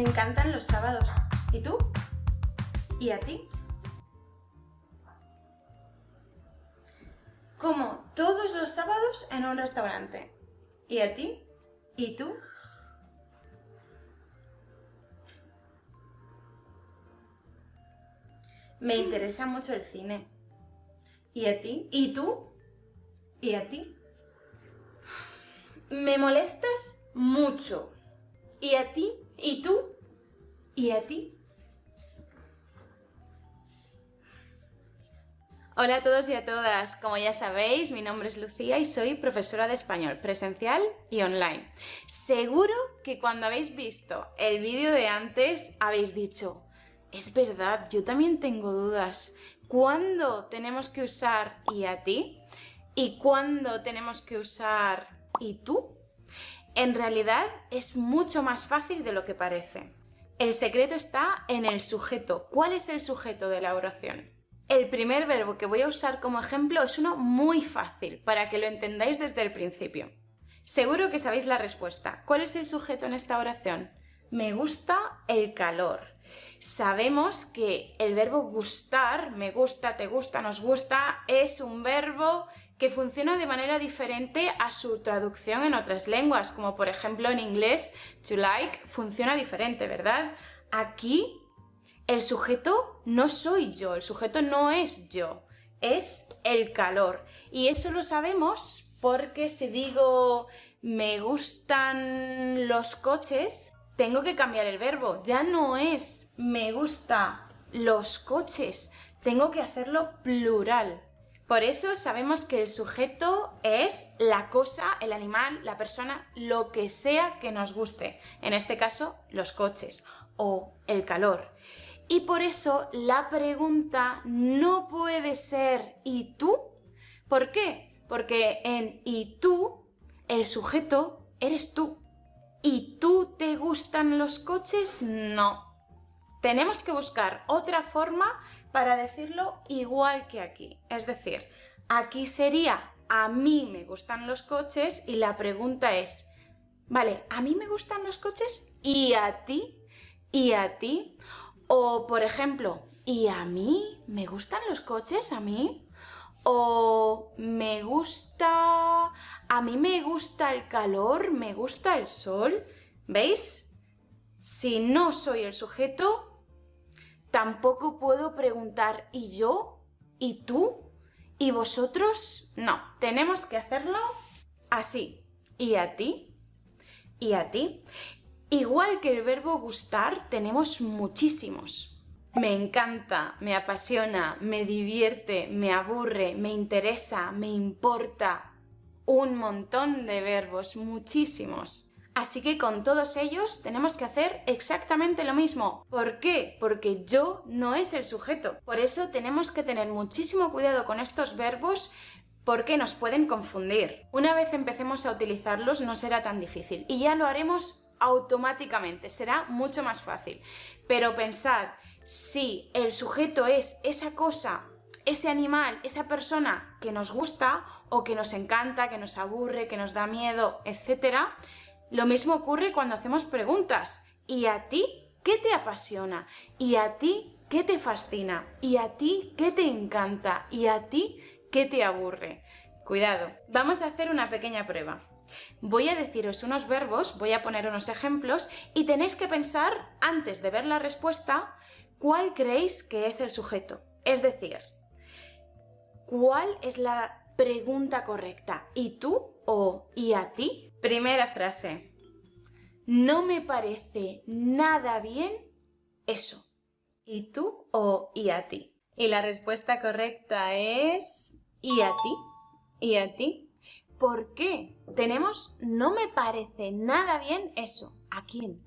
Me encantan los sábados. ¿Y tú? ¿Y a ti? Como todos los sábados en un restaurante. ¿Y a ti? ¿Y tú? Me interesa mucho el cine. ¿Y a ti? ¿Y tú? ¿Y a ti? Me molestas mucho. ¿Y a ti? ¿Y tú? ¿Y a ti? Hola a todos y a todas. Como ya sabéis, mi nombre es Lucía y soy profesora de español presencial y online. Seguro que cuando habéis visto el vídeo de antes habéis dicho, es verdad, yo también tengo dudas. ¿Cuándo tenemos que usar y a ti? ¿Y cuándo tenemos que usar y tú? En realidad es mucho más fácil de lo que parece. El secreto está en el sujeto. ¿Cuál es el sujeto de la oración? El primer verbo que voy a usar como ejemplo es uno muy fácil, para que lo entendáis desde el principio. Seguro que sabéis la respuesta. ¿Cuál es el sujeto en esta oración? Me gusta el calor. Sabemos que el verbo gustar, me gusta, te gusta, nos gusta, es un verbo que funciona de manera diferente a su traducción en otras lenguas, como por ejemplo en inglés, to like funciona diferente, ¿verdad? Aquí el sujeto no soy yo, el sujeto no es yo, es el calor. Y eso lo sabemos porque si digo me gustan los coches, tengo que cambiar el verbo. Ya no es me gusta los coches, tengo que hacerlo plural. Por eso sabemos que el sujeto es la cosa, el animal, la persona, lo que sea que nos guste. En este caso, los coches o el calor. Y por eso la pregunta no puede ser ¿y tú? ¿Por qué? Porque en ¿y tú? el sujeto eres tú. ¿Y tú te gustan los coches? No. Tenemos que buscar otra forma para decirlo igual que aquí. Es decir, aquí sería a mí me gustan los coches y la pregunta es, vale, ¿a mí me gustan los coches? ¿Y a ti? ¿Y a ti? O, por ejemplo, ¿y a mí me gustan los coches? ¿A mí? o me gusta, a mí me gusta el calor, me gusta el sol. ¿Veis? Si no soy el sujeto, tampoco puedo preguntar ¿y yo? ¿y tú? ¿y vosotros? No, tenemos que hacerlo así. ¿Y a ti? ¿Y a ti? Igual que el verbo gustar, tenemos muchísimos. Me encanta, me apasiona, me divierte, me aburre, me interesa, me importa. Un montón de verbos, muchísimos. Así que con todos ellos tenemos que hacer exactamente lo mismo. ¿Por qué? Porque yo no es el sujeto. Por eso tenemos que tener muchísimo cuidado con estos verbos porque nos pueden confundir. Una vez empecemos a utilizarlos no será tan difícil y ya lo haremos automáticamente, será mucho más fácil. Pero pensad, si el sujeto es esa cosa, ese animal, esa persona que nos gusta o que nos encanta, que nos aburre, que nos da miedo, etc., lo mismo ocurre cuando hacemos preguntas. ¿Y a ti qué te apasiona? ¿Y a ti qué te fascina? ¿Y a ti qué te encanta? ¿Y a ti qué te aburre? Cuidado, vamos a hacer una pequeña prueba. Voy a deciros unos verbos, voy a poner unos ejemplos y tenéis que pensar, antes de ver la respuesta, cuál creéis que es el sujeto. Es decir, ¿cuál es la pregunta correcta? ¿Y tú o y a ti? Primera frase. No me parece nada bien eso. ¿Y tú o y a ti? Y la respuesta correcta es ¿y a ti? ¿Y a ti? ¿Por qué? Tenemos no me parece nada bien eso. ¿A quién?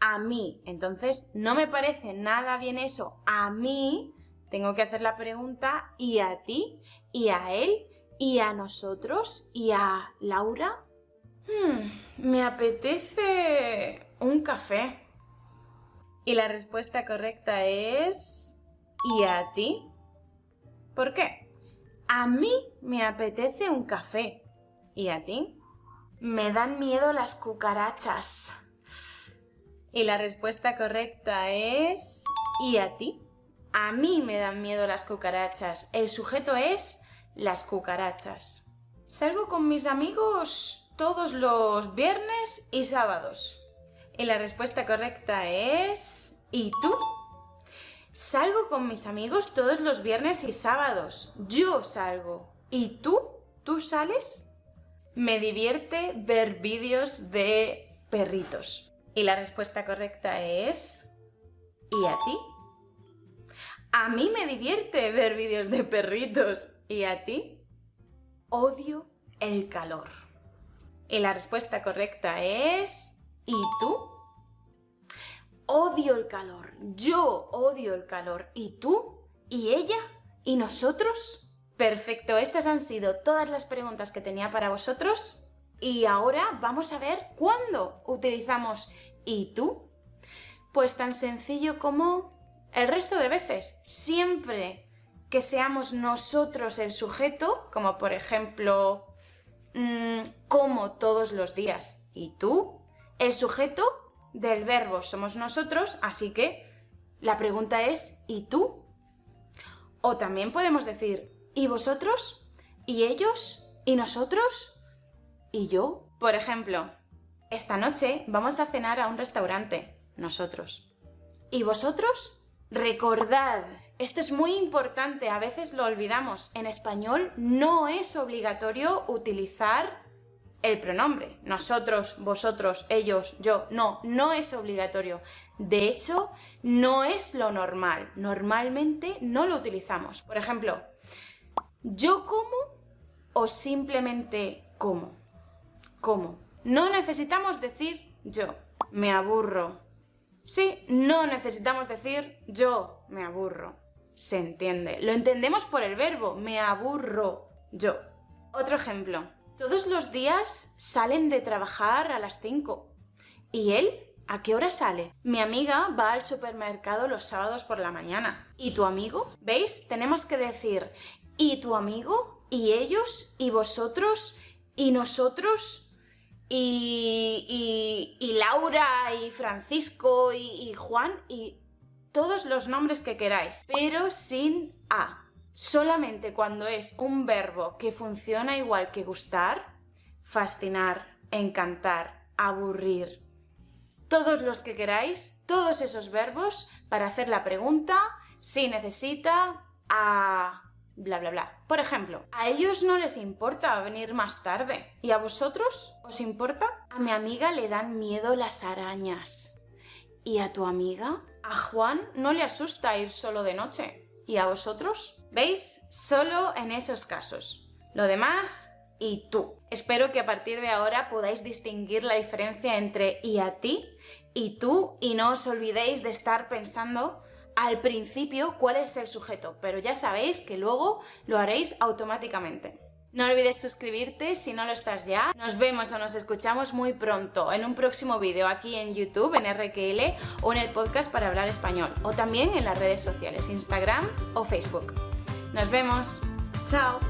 a mí. Entonces, no me parece nada bien eso. A mí, tengo que hacer la pregunta, ¿y a ti? ¿Y a él? ¿Y a nosotros? ¿Y a Laura? Hmm, me apetece un café. Y la respuesta correcta es ¿y a ti? ¿Por qué? A mí me apetece un café. ¿Y a ti? Me dan miedo las cucarachas. Y la respuesta correcta es... ¿Y a ti? A mí me dan miedo las cucarachas. El sujeto es las cucarachas. Salgo con mis amigos todos los viernes y sábados. Y la respuesta correcta es... ¿Y tú? Salgo con mis amigos todos los viernes y sábados. Yo salgo. ¿Y tú? ¿Tú sales? Me divierte ver vídeos de perritos. Y la respuesta correcta es... ¿Y a ti? A mí me divierte ver vídeos de perritos. ¿Y a ti? Odio el calor. Y la respuesta correcta es... ¿Y tú? Odio el calor. Yo odio el calor. ¿Y tú? ¿Y ella? ¿Y nosotros? Perfecto, estas han sido todas las preguntas que tenía para vosotros. Y ahora vamos a ver cuándo utilizamos ¿y tú? Pues tan sencillo como el resto de veces, siempre que seamos nosotros el sujeto, como por ejemplo, mm, como todos los días, y tú, el sujeto del verbo somos nosotros, así que la pregunta es ¿y tú? O también podemos decir ¿y vosotros? ¿Y ellos? ¿Y nosotros? ¿Y yo? Por ejemplo, esta noche vamos a cenar a un restaurante, nosotros. ¿Y vosotros? Recordad, esto es muy importante, a veces lo olvidamos. En español no es obligatorio utilizar el pronombre. Nosotros, vosotros, ellos, yo. No, no es obligatorio. De hecho, no es lo normal. Normalmente no lo utilizamos. Por ejemplo, yo como o simplemente como. Como. No necesitamos decir yo. Me aburro. Sí, no necesitamos decir yo me aburro. Se entiende. Lo entendemos por el verbo me aburro yo. Otro ejemplo. Todos los días salen de trabajar a las 5. ¿Y él? ¿A qué hora sale? Mi amiga va al supermercado los sábados por la mañana. ¿Y tu amigo? ¿Veis? Tenemos que decir ¿y tu amigo? ¿Y ellos? ¿Y vosotros? ¿Y nosotros? y, y, Laura y Francisco y, y Juan y todos los nombres que queráis, pero sin A. Solamente cuando es un verbo que funciona igual que gustar, fascinar, encantar, aburrir, todos los que queráis, todos esos verbos para hacer la pregunta si necesita a bla, bla, bla. Por ejemplo, a ellos no les importa venir más tarde. ¿Y a vosotros? ¿Os importa? A mi amiga le dan miedo las arañas. ¿Y a tu amiga? A Juan no le asusta ir solo de noche. ¿Y a vosotros? ¿Veis? Solo en esos casos. Lo demás, y tú. Espero que a partir de ahora podáis distinguir la diferencia entre y a ti y tú y no os olvidéis de estar pensando al principio cuál es el sujeto, pero ya sabéis que luego lo haréis automáticamente. No olvides suscribirte si no lo estás ya. Nos vemos o nos escuchamos muy pronto en un próximo vídeo aquí en YouTube, en RQL o en el podcast para hablar español o también en las redes sociales, Instagram o Facebook. Nos vemos. Chao.